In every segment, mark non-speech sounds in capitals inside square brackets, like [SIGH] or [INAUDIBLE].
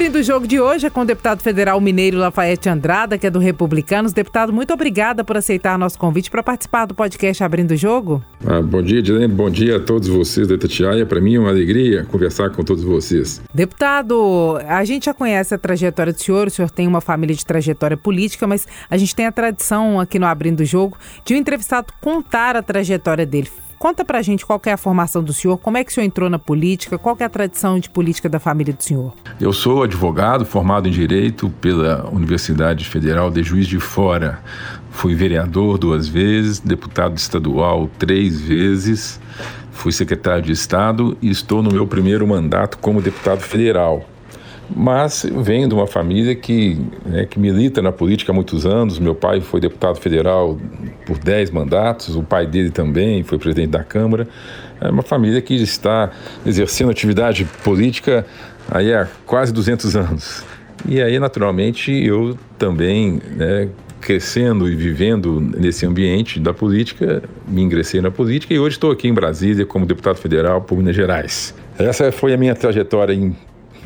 Abrindo o jogo de hoje é com o deputado federal mineiro Lafayette Andrada, que é do Republicanos. Deputado, muito obrigada por aceitar nosso convite para participar do podcast Abrindo o Jogo. Ah, bom dia, Edilene. Bom dia a todos vocês da Itatiaia. Para mim é uma alegria conversar com todos vocês. Deputado, a gente já conhece a trajetória do senhor, o senhor tem uma família de trajetória política, mas a gente tem a tradição aqui no Abrindo o Jogo de um entrevistado contar a trajetória dele. Conta pra gente qual é a formação do senhor, como é que o senhor entrou na política, qual é a tradição de política da família do senhor? Eu sou advogado, formado em Direito pela Universidade Federal de Juiz de Fora. Fui vereador duas vezes, deputado estadual três vezes, fui secretário de Estado e estou no meu primeiro mandato como deputado federal mas venho de uma família que, né, que milita na política há muitos anos. Meu pai foi deputado federal por 10 mandatos, o pai dele também foi presidente da Câmara. É uma família que está exercendo atividade política aí há quase 200 anos. E aí, naturalmente, eu também, né, crescendo e vivendo nesse ambiente da política, me ingressei na política e hoje estou aqui em Brasília como deputado federal por Minas Gerais. Essa foi a minha trajetória em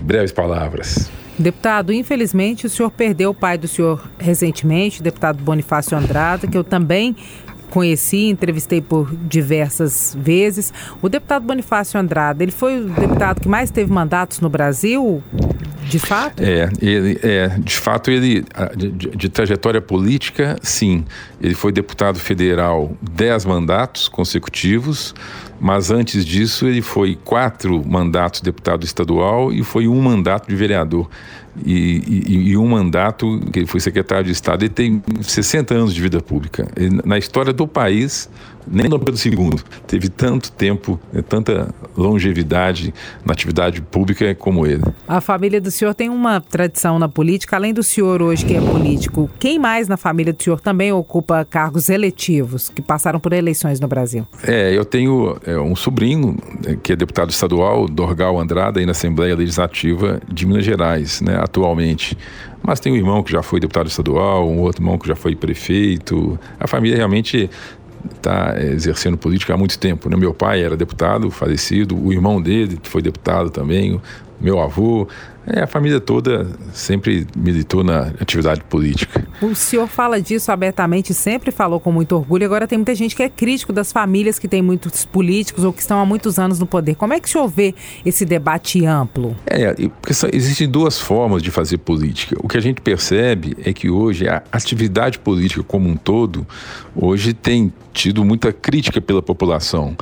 breves palavras. Deputado, infelizmente o senhor perdeu o pai do senhor recentemente, deputado Bonifácio Andrada, que eu também conheci, entrevistei por diversas vezes. O deputado Bonifácio Andrada, ele foi o deputado que mais teve mandatos no Brasil? De fato? É, ele, é de fato, ele, de, de, trajetória política, sim. Ele foi deputado federal dez mandatos consecutivos, mas antes disso ele foi quatro mandatos de deputado estadual e foi um mandato de vereador. E, e, e, um mandato que ele foi secretário de Estado. Ele tem 60 anos de vida pública. Ele, na história do país, nem no Pedro II teve tanto tempo, né, tanta longevidade na atividade pública como ele. A família do senhor tem uma tradição na política, além do senhor hoje que é político. Quem mais na família do senhor também ocupa cargos eletivos que passaram por eleições no Brasil? É, eu tenho é, um sobrinho né, que é deputado estadual, Dorgal Andrada, aí na Assembleia Legislativa de Minas Gerais, né, atualmente. Mas tem um irmão que já foi deputado estadual, um outro irmão que já foi prefeito. A família realmente está exercendo política há muito tempo. Né? Meu pai era deputado, falecido, o irmão dele foi deputado também, meu avô. É, a família toda sempre militou na atividade política. O senhor fala disso abertamente, sempre falou com muito orgulho. Agora tem muita gente que é crítico das famílias que têm muitos políticos ou que estão há muitos anos no poder. Como é que o senhor vê esse debate amplo? É, porque existem duas formas de fazer política. O que a gente percebe é que hoje a atividade política como um todo, hoje tem tido muita crítica pela população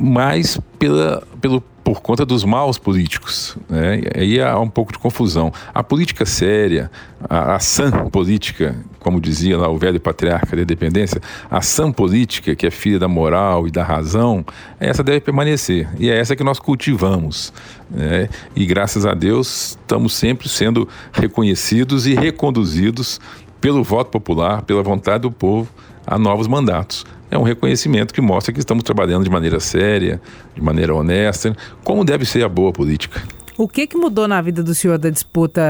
mais pela, pelo por conta dos maus políticos. Né? Aí há um pouco de confusão. A política séria, a, a sã política, como dizia lá o velho patriarca da independência, a sã política, que é filha da moral e da razão, essa deve permanecer. E é essa que nós cultivamos. Né? E graças a Deus estamos sempre sendo reconhecidos e reconduzidos pelo voto popular, pela vontade do povo, a novos mandatos é um reconhecimento que mostra que estamos trabalhando de maneira séria, de maneira honesta, como deve ser a boa política. O que, que mudou na vida do senhor da disputa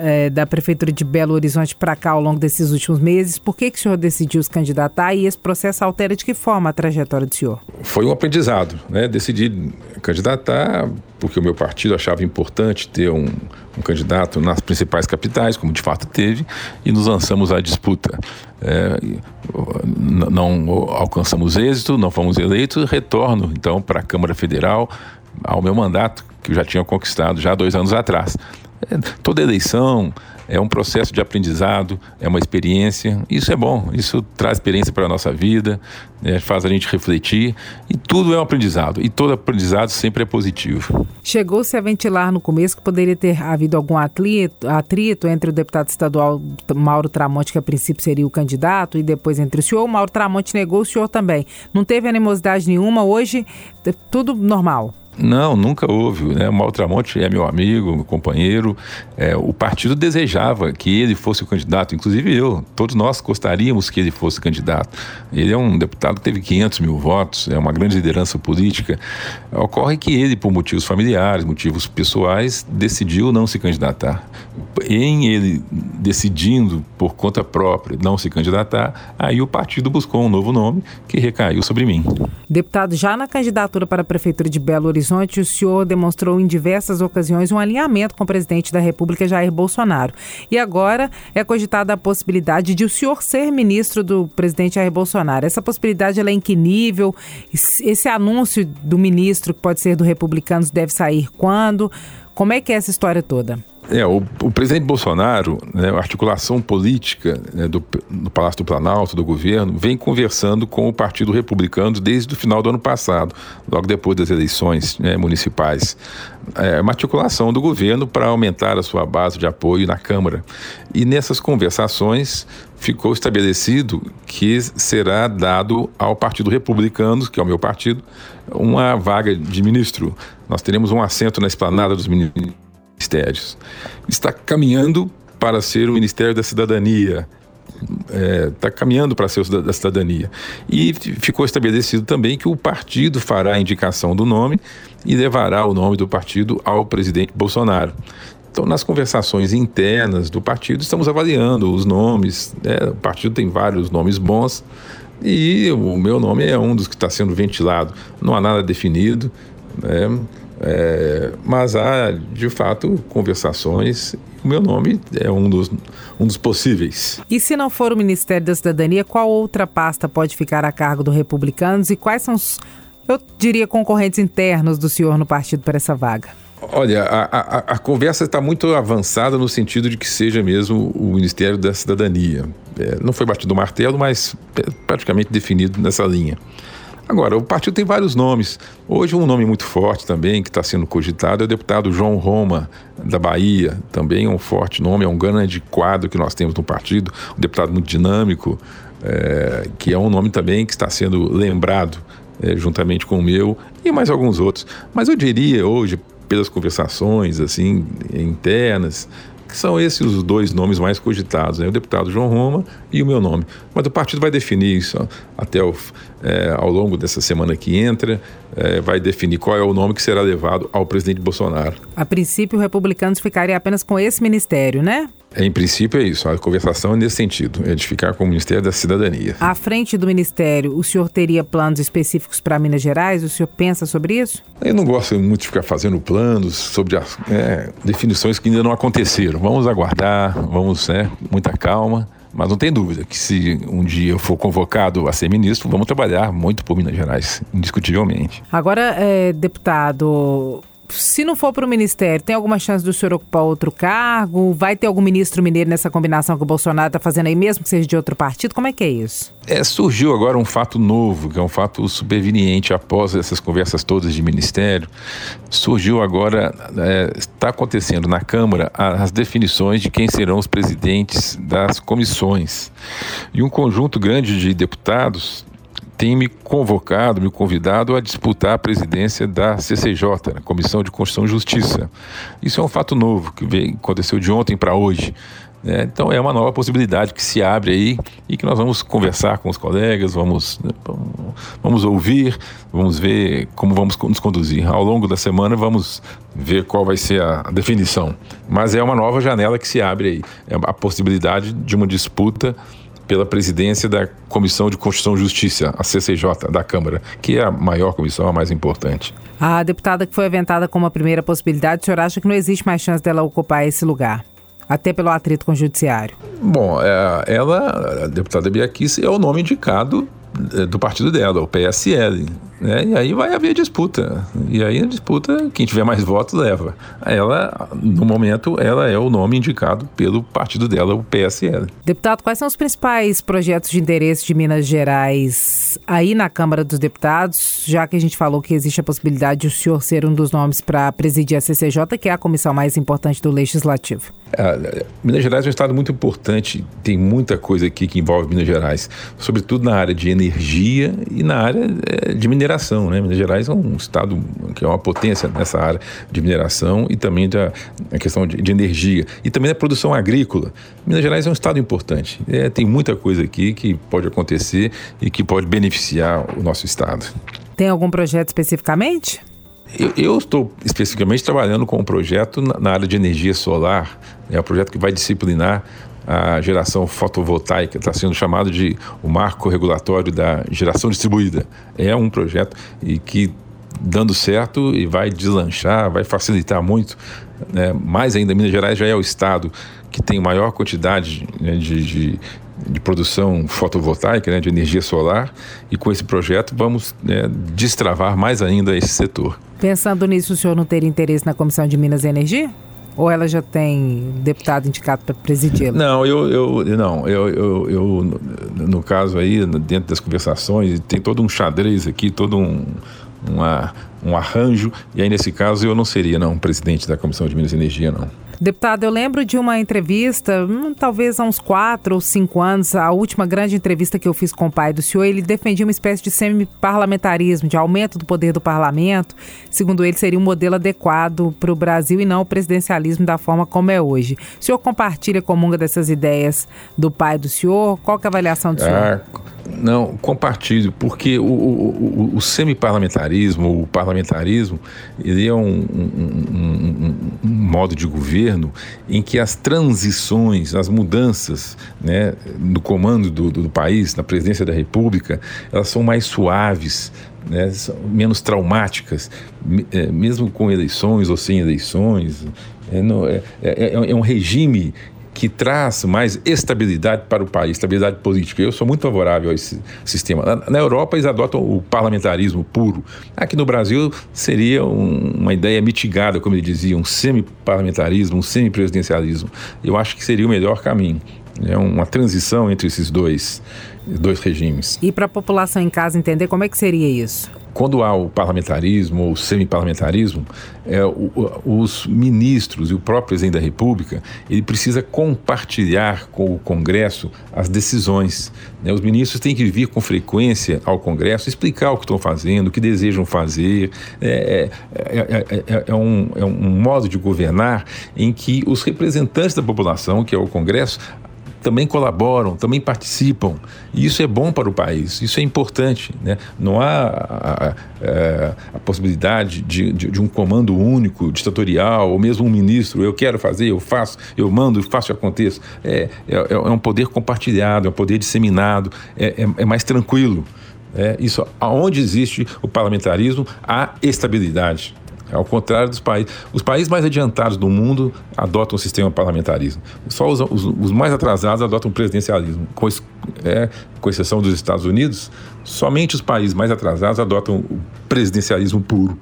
é, da Prefeitura de Belo Horizonte para cá ao longo desses últimos meses? Por que, que o senhor decidiu se candidatar e esse processo altera de que forma a trajetória do senhor? Foi um aprendizado, né? Decidi candidatar porque o meu partido achava importante ter um, um candidato nas principais capitais, como de fato teve, e nos lançamos à disputa. É, não alcançamos êxito, não fomos eleitos, retorno então para a Câmara Federal ao meu mandato que eu já tinha conquistado já dois anos atrás. É, toda eleição é um processo de aprendizado, é uma experiência. Isso é bom, isso traz experiência para a nossa vida, né, faz a gente refletir e tudo é um aprendizado. E todo aprendizado sempre é positivo. Chegou-se a ventilar no começo que poderia ter havido algum atrito, atrito entre o deputado estadual Mauro Tramonte, que a princípio seria o candidato, e depois entre o senhor. O Mauro Tramonte negou o senhor também. Não teve animosidade nenhuma. Hoje, tudo normal. Não, nunca houve. Né? O Maltramonte é meu amigo, meu companheiro. É, o partido desejava que ele fosse o candidato, inclusive eu. Todos nós gostaríamos que ele fosse candidato. Ele é um deputado que teve 500 mil votos, é uma grande liderança política. Ocorre que ele, por motivos familiares, motivos pessoais, decidiu não se candidatar. Em ele decidindo por conta própria não se candidatar, aí o partido buscou um novo nome que recaiu sobre mim. Deputado, já na candidatura para a Prefeitura de Belo Horizonte, o senhor demonstrou em diversas ocasiões um alinhamento com o presidente da República, Jair Bolsonaro. E agora é cogitada a possibilidade de o senhor ser ministro do presidente Jair Bolsonaro. Essa possibilidade é em que nível? Esse anúncio do ministro, que pode ser do Republicanos, deve sair quando? Como é que é essa história toda? É, o, o presidente Bolsonaro, né, a articulação política né, do, do, Palácio do Planalto, do governo, vem conversando com o Partido Republicano desde o final do ano passado, logo depois das eleições né, municipais. É uma articulação do governo para aumentar a sua base de apoio na Câmara. E nessas conversações ficou estabelecido que será dado ao Partido Republicano, que é o meu partido, uma vaga de ministro. Nós teremos um assento na esplanada dos ministros ministérios. Está caminhando para ser o Ministério da Cidadania, está é, tá caminhando para ser o da cidadania. E ficou estabelecido também que o partido fará a indicação do nome e levará o nome do partido ao presidente Bolsonaro. Então, nas conversações internas do partido, estamos avaliando os nomes. Né? O partido tem vários nomes bons e o meu nome é um dos que está sendo ventilado. Não há nada definido. Né? É, mas há, de fato, conversações. O meu nome é um dos, um dos possíveis. E se não for o Ministério da Cidadania, qual outra pasta pode ficar a cargo do Republicanos e quais são os, eu diria, concorrentes internos do senhor no partido para essa vaga? Olha, a, a, a conversa está muito avançada no sentido de que seja mesmo o Ministério da Cidadania. É, não foi batido o martelo, mas é praticamente definido nessa linha. Agora, o partido tem vários nomes. Hoje, um nome muito forte também, que está sendo cogitado, é o deputado João Roma, da Bahia. Também é um forte nome, é um grande quadro que nós temos no partido, um deputado muito dinâmico, é, que é um nome também que está sendo lembrado é, juntamente com o meu e mais alguns outros. Mas eu diria hoje, pelas conversações assim internas, que são esses os dois nomes mais cogitados, né? o deputado João Roma e o meu nome. Mas o partido vai definir isso até o, é, ao longo dessa semana que entra, é, vai definir qual é o nome que será levado ao presidente Bolsonaro. A princípio, republicanos ficariam apenas com esse ministério, né? Em princípio é isso, a conversação é nesse sentido, é de ficar com o Ministério da Cidadania. À frente do Ministério, o senhor teria planos específicos para Minas Gerais? O senhor pensa sobre isso? Eu não gosto muito de ficar fazendo planos sobre as é, definições que ainda não aconteceram. Vamos aguardar, vamos, né, muita calma. Mas não tem dúvida que se um dia eu for convocado a ser ministro, vamos trabalhar muito por Minas Gerais, indiscutivelmente. Agora, é, deputado, se não for para o ministério, tem alguma chance do senhor ocupar outro cargo? Vai ter algum ministro mineiro nessa combinação que o Bolsonaro está fazendo aí, mesmo que seja de outro partido? Como é que é isso? É, surgiu agora um fato novo, que é um fato superveniente após essas conversas todas de ministério. Surgiu agora, é, está acontecendo na Câmara as definições de quem serão os presidentes das comissões. E um conjunto grande de deputados tem me convocado, me convidado a disputar a presidência da CCJ, Comissão de Constituição e Justiça. Isso é um fato novo que veio, aconteceu de ontem para hoje. Né? Então é uma nova possibilidade que se abre aí e que nós vamos conversar com os colegas, vamos, né, vamos ouvir, vamos ver como vamos nos conduzir. Ao longo da semana vamos ver qual vai ser a definição. Mas é uma nova janela que se abre aí. É a possibilidade de uma disputa pela presidência da Comissão de Constituição e Justiça, a CCJ, da Câmara, que é a maior comissão, a mais importante. A deputada que foi aventada como a primeira possibilidade, o senhor acha que não existe mais chance dela ocupar esse lugar? Até pelo atrito com o judiciário. Bom, é, ela, a deputada Biaquice, é o nome indicado é, do partido dela, o PSL. Né? E aí vai haver disputa. E aí a disputa, quem tiver mais votos leva. Ela, no momento, ela é o nome indicado pelo partido dela, o PSL. Deputado, quais são os principais projetos de interesse de Minas Gerais aí na Câmara dos Deputados, já que a gente falou que existe a possibilidade de o senhor ser um dos nomes para presidir a CCJ, que é a comissão mais importante do Legislativo? É, Minas Gerais é um estado muito importante, tem muita coisa aqui que envolve Minas Gerais, sobretudo na área de energia e na área é, de mineral mineração. Né? Minas Gerais é um estado que é uma potência nessa área de mineração e também da questão de, de, energia e também da produção agrícola. Minas Gerais é um estado importante. É, tem muita coisa aqui que pode acontecer e que pode beneficiar o nosso estado. Tem algum projeto especificamente? Eu, estou especificamente trabalhando com um projeto na, na área de energia solar. É um projeto que vai disciplinar a geração fotovoltaica, está sendo chamado de o marco regulatório da geração distribuída. É um projeto e que dando certo e vai deslanchar, vai facilitar muito. Né? Mais ainda, Minas Gerais já é o estado que tem maior quantidade né, de, de, de, produção fotovoltaica, né, de energia solar, e com esse projeto vamos né, destravar mais ainda esse setor. Pensando nisso, o senhor não teria interesse na Comissão de Minas e Energia? Ou ela já tem deputado indicado para presidir? Não, eu, eu não, eu, eu, eu, no caso aí, dentro das conversações, tem todo um xadrez aqui, todo um, uma, um arranjo, e aí nesse caso eu não seria não presidente da Comissão de Minas e Energia, não. Deputado, eu lembro de uma entrevista, hum, talvez há uns quatro ou cinco anos, a última grande entrevista que eu fiz com o pai do senhor, ele defendia uma espécie de semi-parlamentarismo, de aumento do poder do parlamento. Segundo ele, seria um modelo adequado para o Brasil e não o presidencialismo da forma como é hoje. O senhor compartilha comunga dessas ideias do pai do senhor? Qual é a avaliação do senhor? Ah, não, compartilho, porque o, o, o, o semi-parlamentarismo, o parlamentarismo, ele é um, um, um, um, modo de governo em que as transições, as mudanças né, no comando do, do, do país, na presidência da República, elas são mais suaves, né, menos traumáticas, é, mesmo com eleições ou sem eleições. É, é, é, é um regime que traz mais estabilidade para o país, estabilidade política. Eu sou muito favorável a esse sistema. Na, na Europa, eles adotam o parlamentarismo puro. Aqui no Brasil, seria um, uma ideia mitigada, como ele dizia, um semi-parlamentarismo, um semi-presidencialismo. Eu acho que seria o melhor caminho. É uma transição entre esses dois, dois regimes. E para a população em casa entender como é que seria isso? quando há o parlamentarismo ou semi-parlamentarismo, é, o, os ministros e o próprio presidente da República, ele precisa compartilhar com o Congresso as decisões. Né? Os ministros têm que vir com frequência ao Congresso, explicar o que estão fazendo, o que desejam fazer. É, é, é, é um, é um modo de governar em que os representantes da população, que é o Congresso, também colaboram, também participam. E isso é bom para o país, isso é importante. Né? Não há a, a, é, a possibilidade de, de, de, um comando único, ditatorial, ou mesmo um ministro, eu quero fazer, eu faço, eu mando, faço e aconteça. É, é, é um poder compartilhado, é um poder disseminado, é, é, é mais tranquilo. É, isso, aonde existe o parlamentarismo, há estabilidade. Ao contrário dos países. Os países mais adiantados do mundo adotam o sistema parlamentarismo. Só os, os, os mais atrasados adotam o presidencialismo. Com, é, com exceção dos Estados Unidos, somente os países mais atrasados adotam o presidencialismo puro.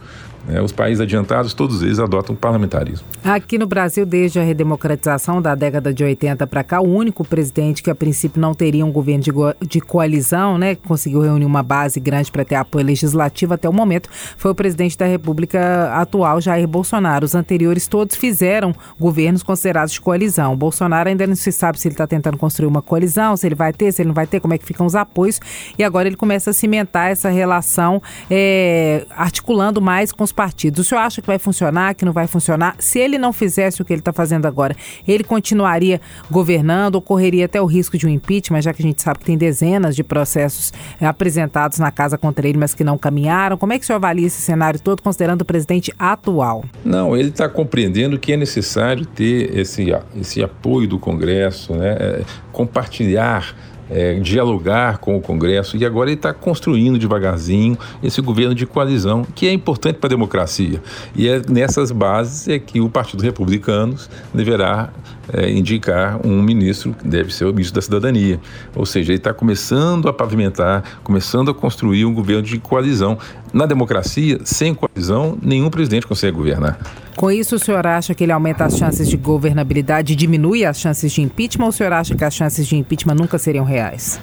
É, os países adiantados, todos eles adotam parlamentarismo. Aqui no Brasil, desde a redemocratização da década de 80 para cá, o único presidente que a princípio não teria um governo de, de coalizão, né, que conseguiu reunir uma base grande para ter apoio legislativo até o momento, foi o presidente da República atual, Jair Bolsonaro. Os anteriores todos fizeram governos considerados de coalizão. O Bolsonaro ainda não se sabe se ele está tentando construir uma coalizão, se ele vai ter, se ele não vai ter, como é que ficam os apoios. E agora ele começa a cimentar essa relação, é, articulando mais com os os partidos. O senhor acha que vai funcionar, que não vai funcionar? Se ele não fizesse o que ele está fazendo agora, ele continuaria governando ou correria até o risco de um impeachment, já que a gente sabe que tem dezenas de processos é, apresentados na casa contra ele, mas que não caminharam? Como é que o senhor avalia esse cenário todo, considerando o presidente atual? Não, ele está compreendendo que é necessário ter esse, esse apoio do Congresso, né? É, compartilhar é, dialogar com o Congresso e agora ele está construindo devagarzinho esse governo de coalizão que é importante para a democracia. E é nessas bases é que o Partido Republicano deverá é, indicar um ministro que deve ser o ministro da Cidadania. Ou seja, ele está começando a pavimentar, começando a construir um governo de coalizão. Na democracia, sem coalizão, nenhum presidente consegue governar. Com isso, o senhor acha que ele aumenta as chances de governabilidade e diminui as chances de impeachment ou o senhor acha que as chances de impeachment nunca seriam reais?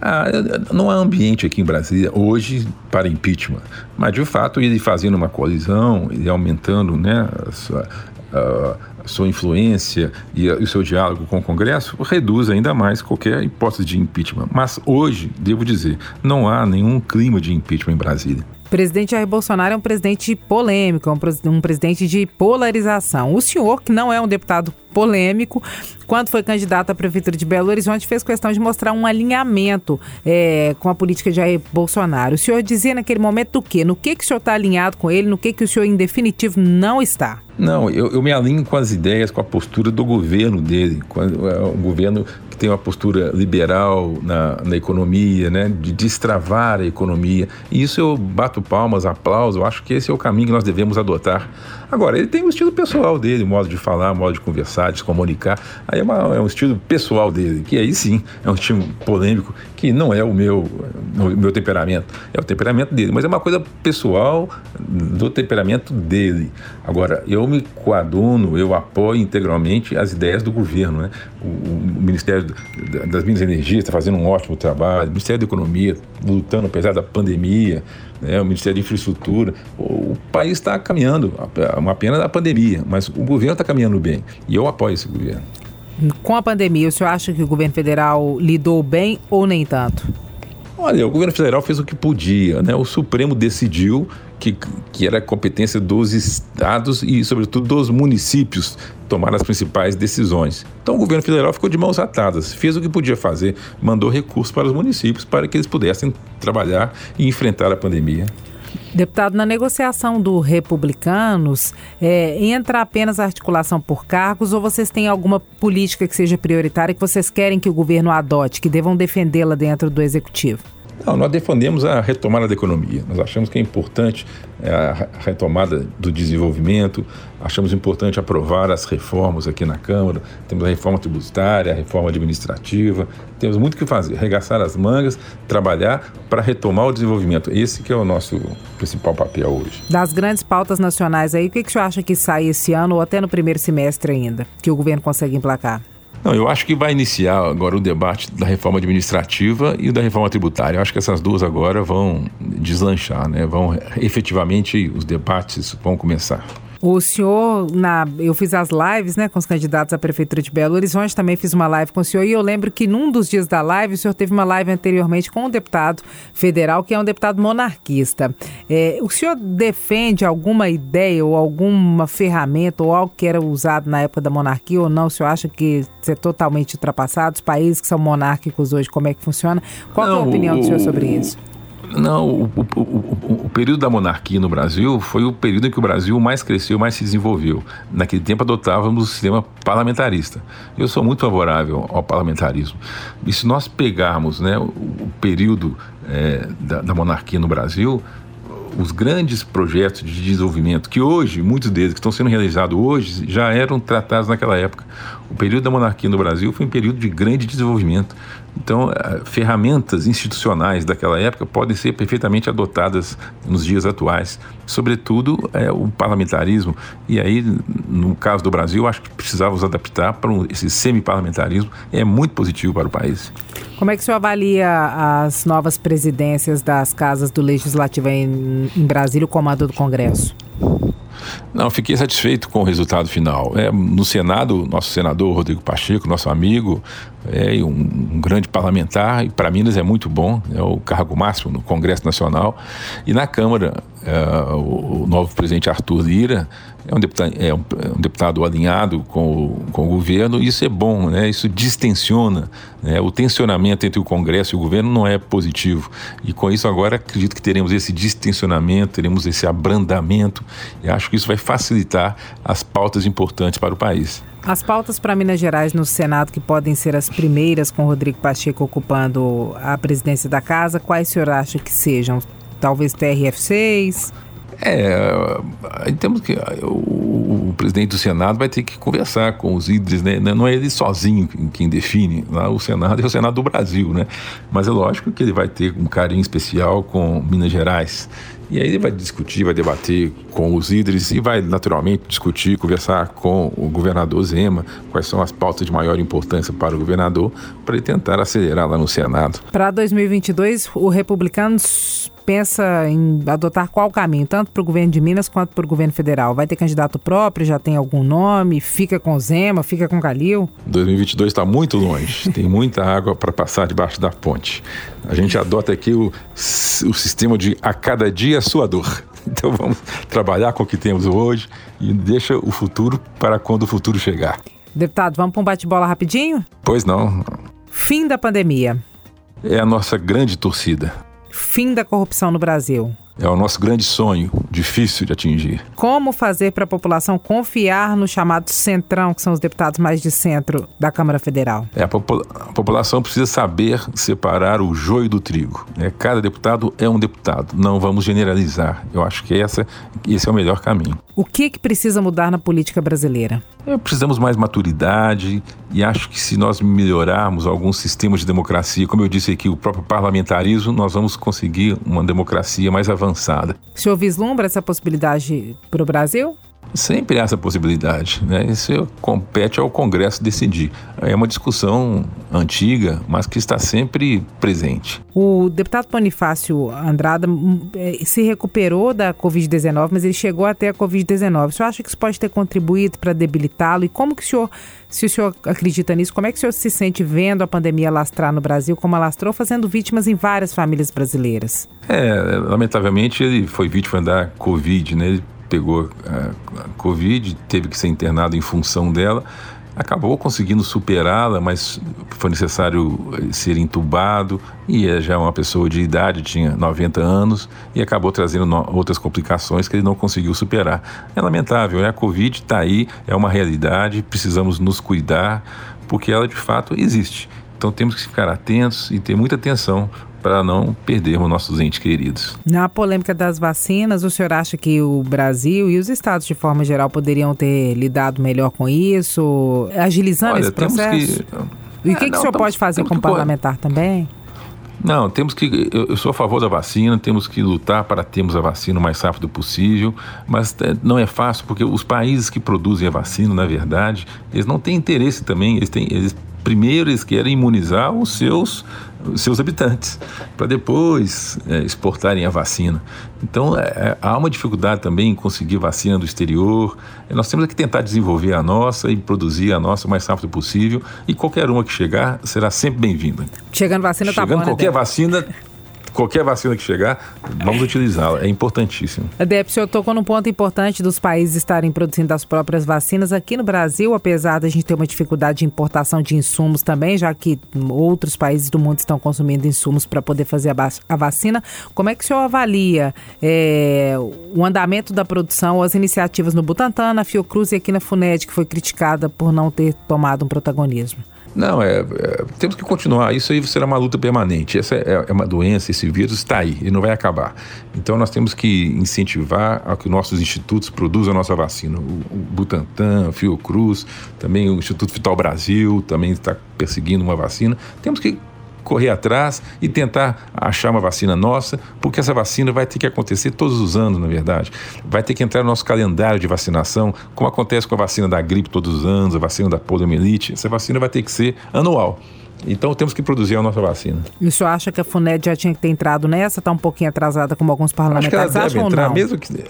Ah, não há ambiente aqui em Brasília hoje para impeachment, mas de fato ele fazendo uma coalizão, ele aumentando né, a sua, a sua influência e, o seu diálogo com o Congresso reduz ainda mais qualquer hipótese de impeachment. Mas hoje, devo dizer, não há nenhum clima de impeachment em Brasília. Presidente Jair Bolsonaro é um presidente polêmico, um presidente de polarização. O senhor, que não é um deputado polêmico, quando foi candidato à Prefeitura de Belo Horizonte, fez questão de mostrar um alinhamento é, com a política de Jair Bolsonaro. O senhor dizia naquele momento o quê? No que, que o senhor está alinhado com ele, no que, que o senhor, em definitivo, não está? Não, eu, eu me alinho com as ideias, com a postura do governo dele, é um governo que tem uma postura liberal na, na economia, né, de destravar a economia. E isso eu bato palmas, aplauso, eu acho que esse é o caminho que nós devemos adotar. Agora, ele tem o um estilo pessoal dele, modo de falar, modo de conversar, de se comunicar. Aí é, uma, é, um estilo pessoal dele, que aí sim é um estilo polêmico, que não é o meu, o meu temperamento, é o temperamento dele, mas é uma coisa pessoal do temperamento dele. Agora, eu me coaduno, eu apoio integralmente as ideias do governo. Né? O, o Ministério das Minas e Energia está fazendo um ótimo trabalho, o Ministério da Economia lutando apesar da pandemia, né? o Ministério de Infraestrutura. O, o país está caminhando, uma pena da pandemia, mas o governo está caminhando bem e eu apoio esse governo. Com a pandemia, o senhor acha que o governo federal lidou bem ou nem tanto? Olha, o governo federal fez o que podia, né? O Supremo decidiu que, que era competência dos estados e, sobretudo, dos municípios tomar as principais decisões. Então, o governo federal ficou de mãos atadas, fez o que podia fazer, mandou recursos para os municípios para que eles pudessem trabalhar e enfrentar a pandemia. Deputado, na negociação do Republicanos, é, entra apenas a articulação por cargos ou vocês têm alguma política que seja prioritária que vocês querem que o governo adote, que devam defendê-la dentro do Executivo? Não, nós defendemos a retomada da economia. Nós achamos que é importante é, a retomada do desenvolvimento, achamos importante aprovar as reformas aqui na Câmara. Temos a reforma tributária, a reforma administrativa. Temos muito o que fazer, arregaçar as mangas, trabalhar para retomar o desenvolvimento. Esse que é o nosso principal papel hoje. Das grandes pautas nacionais aí, o que, que senhor acha que sai esse ano ou até no primeiro semestre ainda, que o governo consegue emplacar? Não, eu acho que vai iniciar agora o debate da reforma administrativa e da reforma tributária. Eu acho que essas duas agora vão deslanchar, né? Vão efetivamente os debates vão começar. O senhor, na, eu fiz as lives né, com os candidatos à Prefeitura de Belo Horizonte, também fiz uma live com o senhor, e eu lembro que num dos dias da live, o senhor teve uma live anteriormente com um deputado federal, que é um deputado monarquista. É, o senhor defende alguma ideia ou alguma ferramenta ou algo que era usado na época da monarquia ou não? O senhor acha que isso é totalmente ultrapassado? Os países que são monárquicos hoje, como é que funciona? Qual não, é a opinião o, do senhor sobre isso? Não, o, o, o, o, período da monarquia no Brasil foi o período em que o Brasil mais cresceu, mais se desenvolveu. Naquele tempo adotávamos o sistema parlamentarista. Eu sou muito favorável ao parlamentarismo. E se nós pegarmos né, o, período é, da, da monarquia no Brasil, os grandes projetos de desenvolvimento que hoje, muitos deles que estão sendo realizados hoje, já eram tratados naquela época. O período da monarquia no Brasil foi um período de grande desenvolvimento. Então, eh, ferramentas institucionais daquela época podem ser perfeitamente adotadas nos dias atuais, sobretudo é, o parlamentarismo. E aí, no caso do Brasil, acho que precisávamos adaptar para um, esse semi-parlamentarismo. É muito positivo para o país. Como é que o senhor avalia as novas presidências das casas do Legislativo em, em Brasília o comando do Congresso? Não, fiquei satisfeito com o resultado final. É, no Senado, nosso senador Rodrigo Pacheco, nosso amigo, é um, um grande parlamentar, e para Minas é muito bom, é o cargo máximo no Congresso Nacional. E na Câmara, é, o, o, novo presidente Arthur Lira é um deputado, é um, é um deputado alinhado com o, com o governo, isso é bom, né? isso distensiona. Né? O tensionamento entre o Congresso e o governo não é positivo. E com isso, agora, acredito que teremos esse distensionamento, teremos esse abrandamento, e acho que isso vai facilitar as pautas importantes para o país. As pautas para Minas Gerais no Senado, que podem ser as primeiras com Rodrigo Pacheco ocupando a presidência da casa, quais o senhor acha que sejam? Talvez TRF6? É, temos que. O, o, presidente do Senado vai ter que conversar com os líderes, né? Não é ele sozinho quem define. Lá o Senado é o Senado do Brasil, né? Mas é lógico que ele vai ter um carinho especial com Minas Gerais. E aí ele vai discutir, vai debater com os líderes e vai naturalmente discutir, conversar com o governador Zema, quais são as pautas de maior importância para o governador, para ele tentar acelerar lá no Senado. Para 2022, o Republicanos pensa em adotar qual caminho, tanto para o governo de Minas quanto para o governo federal? Vai ter candidato próprio? Já tem algum nome? Fica com Zema? Fica com Calil? 2022 está muito longe. [LAUGHS] tem muita água para passar debaixo da ponte. A gente adota aqui o, o sistema de a cada dia a sua dor. [LAUGHS] Então vamos trabalhar com o que temos hoje e deixa o futuro para quando o futuro chegar. Deputado, vamos para um bate-bola rapidinho? Pois não. Fim da pandemia. É a nossa grande torcida. Fim da corrupção no Brasil. É o nosso grande sonho, difícil de atingir. Como fazer para a população confiar no chamado centrão, que são os deputados mais de centro da Câmara Federal? É, a, popula a população precisa saber separar o joio do trigo. Né? Cada deputado é um deputado. Não vamos generalizar. Eu acho que essa, esse é o melhor caminho. O que, que precisa mudar na política brasileira? É, precisamos mais maturidade e acho que se nós melhorarmos alguns sistemas de democracia, como eu disse aqui, o próprio parlamentarismo, nós vamos conseguir uma democracia mais avançada. O senhor vislumbra essa possibilidade para o Brasil? Sempre há essa possibilidade, né? Isso compete ao Congresso decidir. É uma discussão antiga, mas que está sempre presente. O deputado Bonifácio Andrada hum, é, se recuperou da Covid-19, mas ele chegou até a Covid-19. O senhor acha que isso pode ter contribuído para debilitá-lo? E como que o senhor, se o senhor acredita nisso, como é que o senhor se sente vendo a pandemia lastrar no Brasil, como alastrou, fazendo vítimas em várias famílias brasileiras? É, lamentavelmente ele foi vítima da Covid, né? Ele pegou a, a Covid, teve que ser internado em função dela, acabou conseguindo superá-la, mas foi necessário eh, ser entubado e é já uma pessoa de idade, tinha 90 anos e acabou trazendo outras complicações que ele não conseguiu superar. É lamentável, né? A Covid está aí, é uma realidade, precisamos nos cuidar porque ela de fato existe. Então temos que ficar atentos e ter muita atenção para não perdermos nossos entes queridos. Na polêmica das vacinas, o senhor acha que o Brasil e os estados de forma geral poderiam ter lidado melhor com isso, agilizando Olha, esse processo? Que... E o é, que, não, que o senhor tamo, pode fazer como parlamentar também? Não, temos que. Eu, eu, sou a favor da vacina, temos que lutar para termos a vacina o mais rápido possível, mas é, não é fácil porque os países que produzem a vacina, na verdade, eles não têm interesse também, eles, têm, eles primeiro eles querem imunizar os seus, os seus habitantes, para depois é, exportarem a vacina. Então, é, é, há uma dificuldade também em conseguir vacina do exterior. Nós temos que tentar desenvolver a nossa e produzir a nossa o mais rápido possível. E qualquer uma que chegar será sempre bem-vinda. Chegando vacina, Chegando tá bom, né, qualquer né, vacina qualquer vacina que chegar, vamos utilizá-la. É importantíssimo. Adep, o senhor tocou num ponto importante dos países estarem produzindo as próprias vacinas. Aqui no Brasil, apesar da gente ter uma dificuldade de importação de insumos também, já que outros países do mundo estão consumindo insumos para poder fazer a, a, vacina, como é que o senhor avalia é, o andamento da produção, as iniciativas no Butantan, na Fiocruz e aqui na FUNED, que foi criticada por não ter tomado um protagonismo? Não, é, é, temos que continuar. Isso aí será uma luta permanente. Essa é, é, uma doença, esse vírus está aí e não vai acabar. Então nós temos que incentivar a que nossos institutos produzam a nossa vacina. O, o Butantan, a Fiocruz, também o Instituto Vital Brasil também está perseguindo uma vacina. Temos que correr atrás e tentar achar uma vacina nossa, porque essa vacina vai ter que acontecer todos os anos, na verdade. Vai ter que entrar no nosso calendário de vacinação, como acontece com a vacina da gripe todos os anos, a vacina da poliomielite. Essa vacina vai ter que ser anual. Então temos que produzir a nossa vacina. E o senhor acha que a FUNED já tinha que ter entrado nessa? Está um pouquinho atrasada como alguns parlamentares Acho que ela deve entrar, não? Mesmo que,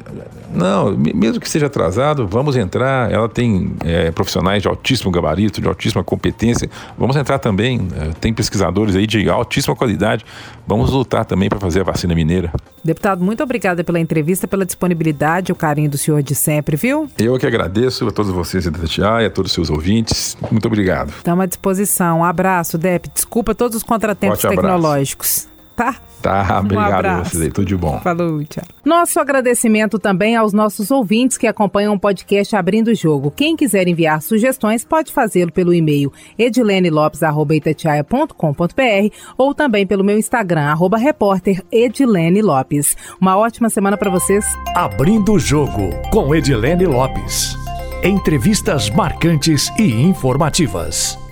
não, mesmo que seja atrasado, vamos entrar. Ela tem é, profissionais de altíssimo gabarito, de altíssima competência. Vamos entrar também. É, tem pesquisadores aí de altíssima qualidade. Vamos lutar também para fazer a vacina mineira. Deputado, muito obrigada pela entrevista, pela disponibilidade, o carinho do senhor de sempre, viu? Eu que agradeço a todos vocês da Tatiaia, a todos os seus ouvintes. Muito obrigado. Estamos à disposição. Um abraço, Dep. Desculpa todos os contratempos Forte tecnológicos. Abraço. Tá? Tá, obrigado um tudo de bom. Falou, tchau. Nosso agradecimento também aos nossos ouvintes que acompanham o podcast Abrindo o Jogo. Quem quiser enviar sugestões pode fazê-lo pelo e-mail edilenelopes.com.br ou também pelo meu Instagram, arroba repórter Edilene Lopes. Uma ótima semana para vocês. Abrindo o Jogo, com Edilene Lopes. Entrevistas marcantes e informativas.